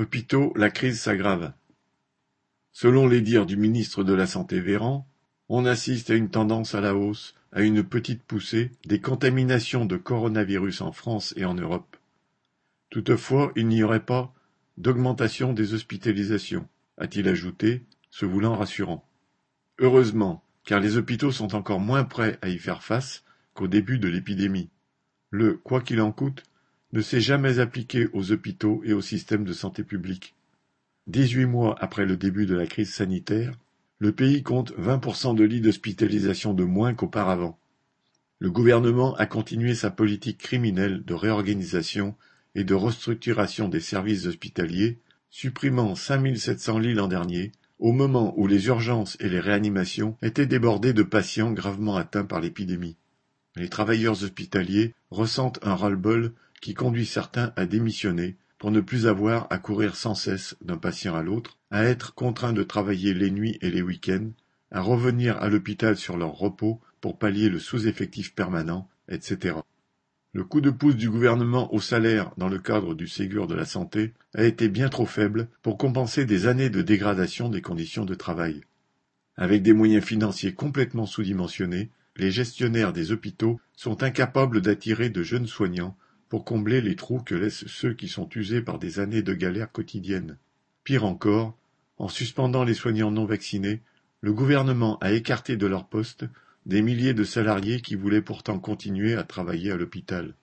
Hôpitaux, la crise s'aggrave. Selon les dires du ministre de la Santé Véran, on assiste à une tendance à la hausse, à une petite poussée, des contaminations de coronavirus en France et en Europe. Toutefois, il n'y aurait pas d'augmentation des hospitalisations, a-t-il ajouté, se voulant rassurant. Heureusement, car les hôpitaux sont encore moins prêts à y faire face qu'au début de l'épidémie. Le quoi qu'il en coûte ne s'est jamais appliqué aux hôpitaux et au système de santé publique. Dix-huit mois après le début de la crise sanitaire, le pays compte 20% de lits d'hospitalisation de moins qu'auparavant. Le gouvernement a continué sa politique criminelle de réorganisation et de restructuration des services hospitaliers, supprimant 5700 lits l'an dernier, au moment où les urgences et les réanimations étaient débordées de patients gravement atteints par l'épidémie. Les travailleurs hospitaliers ressentent un ras-le-bol qui conduit certains à démissionner pour ne plus avoir à courir sans cesse d'un patient à l'autre, à être contraints de travailler les nuits et les week-ends, à revenir à l'hôpital sur leur repos pour pallier le sous-effectif permanent, etc. Le coup de pouce du gouvernement au salaire dans le cadre du Ségur de la santé a été bien trop faible pour compenser des années de dégradation des conditions de travail. Avec des moyens financiers complètement sous-dimensionnés, les gestionnaires des hôpitaux sont incapables d'attirer de jeunes soignants pour combler les trous que laissent ceux qui sont usés par des années de galères quotidiennes. Pire encore, en suspendant les soignants non vaccinés, le gouvernement a écarté de leur poste des milliers de salariés qui voulaient pourtant continuer à travailler à l'hôpital.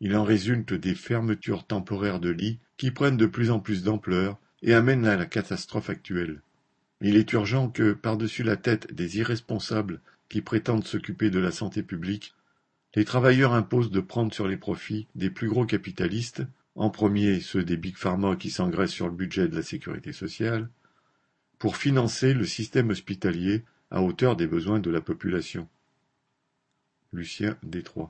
Il en résulte des fermetures temporaires de lits qui prennent de plus en plus d'ampleur et amènent à la catastrophe actuelle. Il est urgent que, par-dessus la tête des irresponsables qui prétendent s'occuper de la santé publique, les travailleurs imposent de prendre sur les profits des plus gros capitalistes, en premier ceux des big pharma qui s'engraissent sur le budget de la sécurité sociale, pour financer le système hospitalier à hauteur des besoins de la population. Lucien Détroit